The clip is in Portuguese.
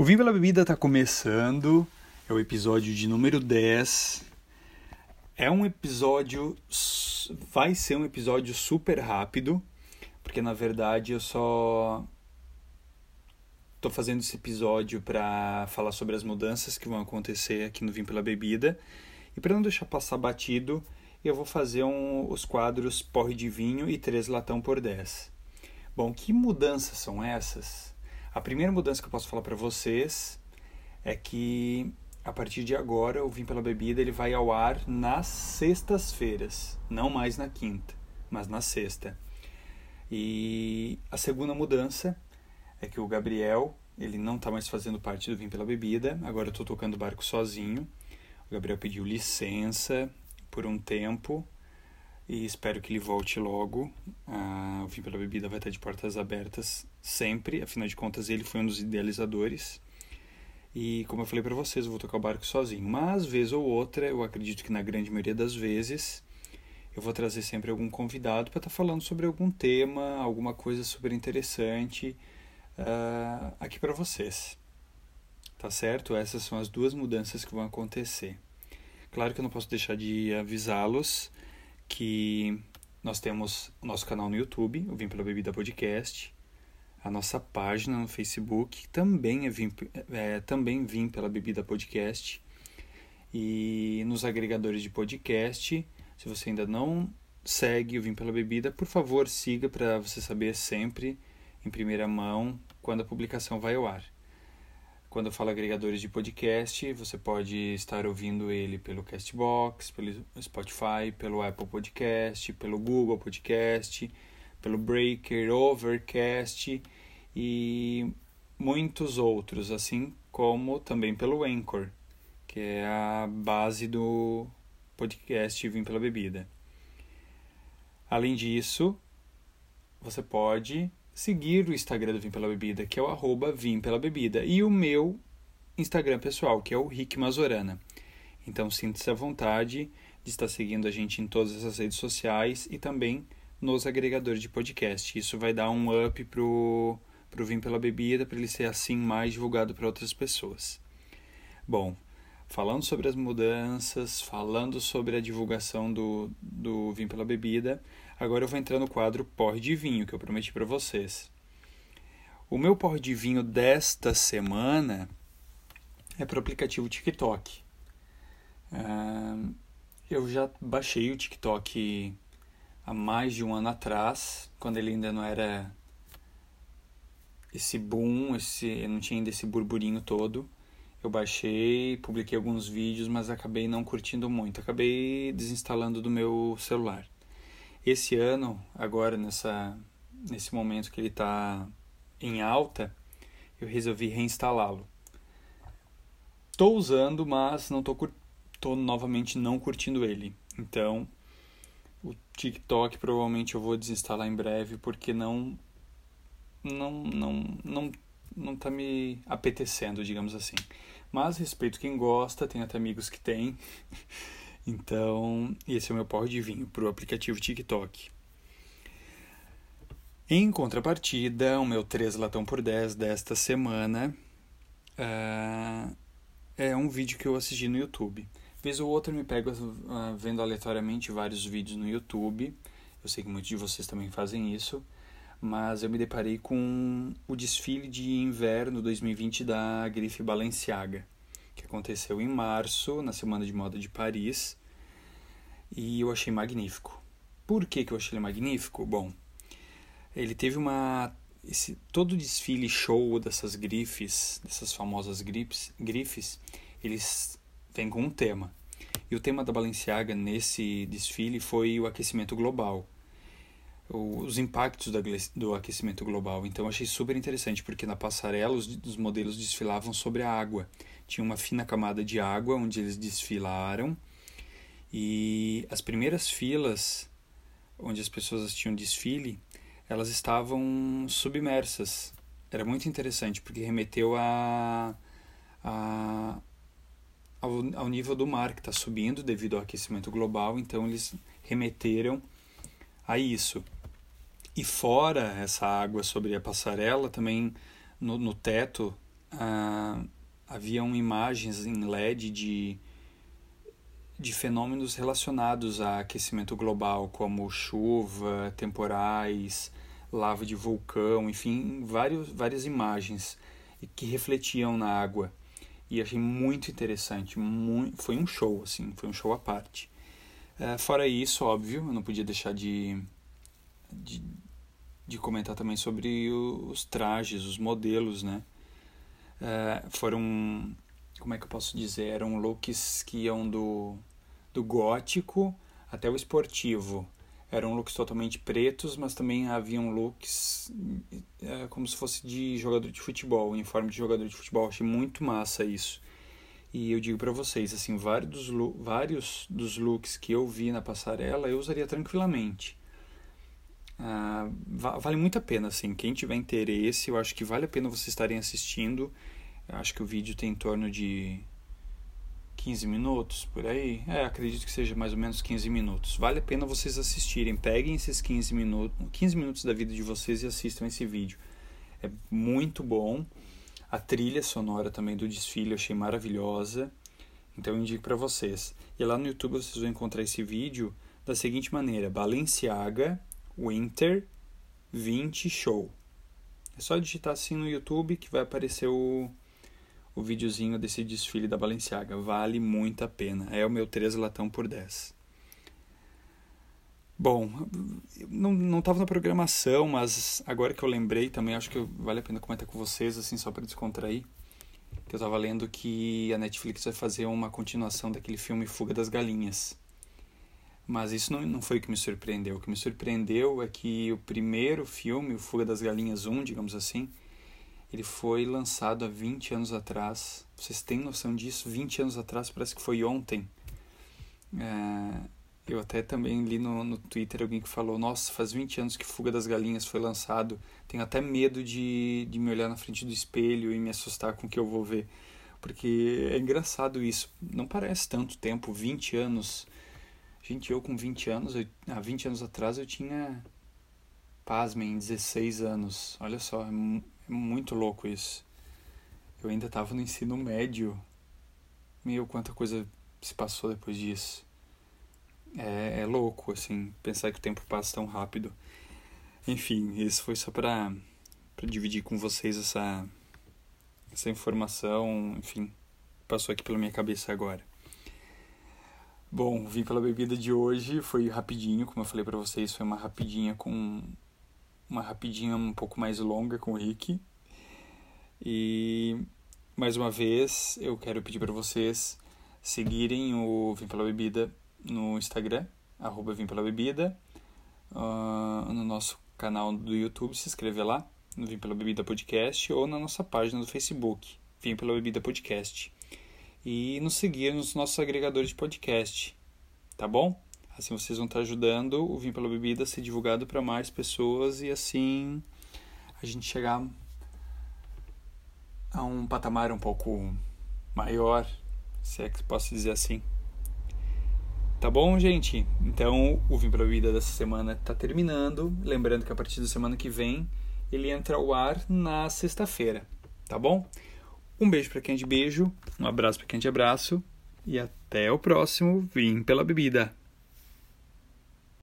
O Vinho pela Bebida está começando, é o episódio de número 10. É um episódio, vai ser um episódio super rápido, porque na verdade eu só estou fazendo esse episódio para falar sobre as mudanças que vão acontecer aqui no Vinho pela Bebida. E para não deixar passar batido, eu vou fazer um, os quadros porre de vinho e três latão por 10. Bom, que mudanças são essas? A primeira mudança que eu posso falar para vocês é que a partir de agora o Vim pela Bebida ele vai ao ar nas sextas-feiras, não mais na quinta, mas na sexta. E a segunda mudança é que o Gabriel ele não está mais fazendo parte do Vim pela Bebida, agora eu estou tocando o barco sozinho. O Gabriel pediu licença por um tempo e espero que ele volte logo. Ah, o Vim pela Bebida vai estar de portas abertas sempre, afinal de contas ele foi um dos idealizadores. E como eu falei para vocês, eu vou tocar o barco sozinho, mas vez ou outra, eu acredito que na grande maioria das vezes, eu vou trazer sempre algum convidado para estar tá falando sobre algum tema, alguma coisa super interessante uh, aqui para vocês. Tá certo? Essas são as duas mudanças que vão acontecer. Claro que eu não posso deixar de avisá-los que nós temos o nosso canal no YouTube, o Vim pela Bebida Podcast, a nossa página no Facebook, também é Vim, é, também Vim pela Bebida Podcast, e nos agregadores de podcast. Se você ainda não segue o Vim pela Bebida, por favor siga para você saber sempre, em primeira mão, quando a publicação vai ao ar. Quando eu falo agregadores de podcast, você pode estar ouvindo ele pelo Castbox, pelo Spotify, pelo Apple Podcast, pelo Google Podcast, pelo Breaker, Overcast e muitos outros, assim como também pelo Anchor, que é a base do podcast Vim pela Bebida. Além disso, você pode seguir o Instagram do Vim Pela Bebida, que é o arroba Vim Pela Bebida, e o meu Instagram pessoal, que é o Rick Mazorana. Então sinta-se à vontade de estar seguindo a gente em todas essas redes sociais e também nos agregadores de podcast. Isso vai dar um up pro, pro Vim Pela Bebida, para ele ser assim mais divulgado para outras pessoas. Bom, falando sobre as mudanças, falando sobre a divulgação do, do Vim Pela Bebida, Agora eu vou entrar no quadro porre de vinho que eu prometi para vocês. O meu porre de vinho desta semana é para o aplicativo TikTok. Uh, eu já baixei o TikTok há mais de um ano atrás, quando ele ainda não era esse boom, esse, não tinha ainda esse burburinho todo. Eu baixei, publiquei alguns vídeos, mas acabei não curtindo muito. Acabei desinstalando do meu celular. Esse ano, agora nessa, nesse momento que ele está em alta, eu resolvi reinstalá-lo. Estou usando, mas não estou tô novamente não curtindo ele. Então, o TikTok provavelmente eu vou desinstalar em breve porque não não não não não tá me apetecendo, digamos assim. Mas respeito quem gosta, tem até amigos que têm. Então, esse é o meu porre de vinho para o aplicativo TikTok. Em contrapartida, o meu 3 latão por 10 desta semana uh, é um vídeo que eu assisti no YouTube. Vez ou outra eu me pego uh, vendo aleatoriamente vários vídeos no YouTube. Eu sei que muitos de vocês também fazem isso. Mas eu me deparei com o desfile de inverno 2020 da grife Balenciaga que aconteceu em março, na Semana de Moda de Paris, e eu achei magnífico. Por que, que eu achei ele magnífico? Bom, ele teve uma. Esse, todo o desfile show dessas grifes, dessas famosas grifes, grifes, eles vêm com um tema. E o tema da Balenciaga nesse desfile foi o aquecimento global os impactos do aquecimento global. Então achei super interessante, porque na passarela os modelos desfilavam sobre a água. Tinha uma fina camada de água onde eles desfilaram e as primeiras filas onde as pessoas assistiam desfile, elas estavam submersas. Era muito interessante porque remeteu a, a ao, ao nível do mar que está subindo devido ao aquecimento global. Então eles remeteram a isso. E fora essa água sobre a passarela, também no, no teto ah, haviam imagens em LED de, de fenômenos relacionados a aquecimento global, como chuva, temporais, lava de vulcão, enfim, vários, várias imagens que refletiam na água. E achei muito interessante, muito, foi um show, assim, foi um show à parte. Uh, fora isso, óbvio, eu não podia deixar de, de, de comentar também sobre os trajes, os modelos, né? Uh, foram, como é que eu posso dizer, eram looks que iam do, do gótico até o esportivo eram looks totalmente pretos, mas também haviam looks é, como se fosse de jogador de futebol, uniforme de jogador de futebol. Achei muito massa isso. E eu digo para vocês, assim, vários dos, vários dos looks que eu vi na passarela eu usaria tranquilamente. Ah, vale muito a pena, assim. Quem tiver interesse, eu acho que vale a pena vocês estarem assistindo. Eu acho que o vídeo tem em torno de 15 minutos por aí. É, acredito que seja mais ou menos 15 minutos. Vale a pena vocês assistirem. Peguem esses 15 minutos, 15 minutos da vida de vocês e assistam esse vídeo. É muito bom. A trilha sonora também do desfile eu achei maravilhosa. Então eu indico para vocês. E lá no YouTube vocês vão encontrar esse vídeo da seguinte maneira: Balenciaga Winter 20 Show. É só digitar assim no YouTube que vai aparecer o o videozinho desse desfile da Balenciaga. Vale muito a pena. É o meu 3 latão por 10. Bom, não estava na programação, mas agora que eu lembrei também, acho que vale a pena comentar com vocês, assim, só para descontrair. Que eu estava lendo que a Netflix vai fazer uma continuação daquele filme Fuga das Galinhas. Mas isso não, não foi o que me surpreendeu. O que me surpreendeu é que o primeiro filme, o Fuga das Galinhas 1, digamos assim, ele foi lançado há 20 anos atrás. Vocês têm noção disso? 20 anos atrás, parece que foi ontem. É, eu até também li no, no Twitter alguém que falou: Nossa, faz 20 anos que Fuga das Galinhas foi lançado. Tenho até medo de, de me olhar na frente do espelho e me assustar com o que eu vou ver. Porque é engraçado isso. Não parece tanto tempo 20 anos. Gente, eu com 20 anos, eu, há 20 anos atrás eu tinha, pasmem, 16 anos. Olha só, é é muito louco isso. Eu ainda estava no ensino médio. Meu, quanta coisa se passou depois disso. É, é louco, assim, pensar que o tempo passa tão rápido. Enfim, isso foi só para dividir com vocês essa, essa informação, enfim, passou aqui pela minha cabeça agora. Bom, vim pela bebida de hoje, foi rapidinho, como eu falei para vocês, foi uma rapidinha com uma rapidinha um pouco mais longa com o Rick. E mais uma vez eu quero pedir para vocês seguirem o Vim Pela Bebida no Instagram, arroba Vim Pela Bebida, uh, no nosso canal do YouTube, se inscrever lá, no Vim Pela Bebida Podcast, ou na nossa página do Facebook, Vim Pela Bebida Podcast. E nos seguir nos nossos agregadores de podcast, tá bom? Assim vocês vão estar ajudando o Vinho pela Bebida a ser divulgado para mais pessoas e assim a gente chegar a um patamar um pouco maior, se é que posso dizer assim. Tá bom, gente? Então, o Vinho pela Bebida dessa semana está terminando. Lembrando que a partir da semana que vem ele entra ao ar na sexta-feira, tá bom? Um beijo para quem é de beijo, um abraço para quem é de abraço e até o próximo Vim pela Bebida.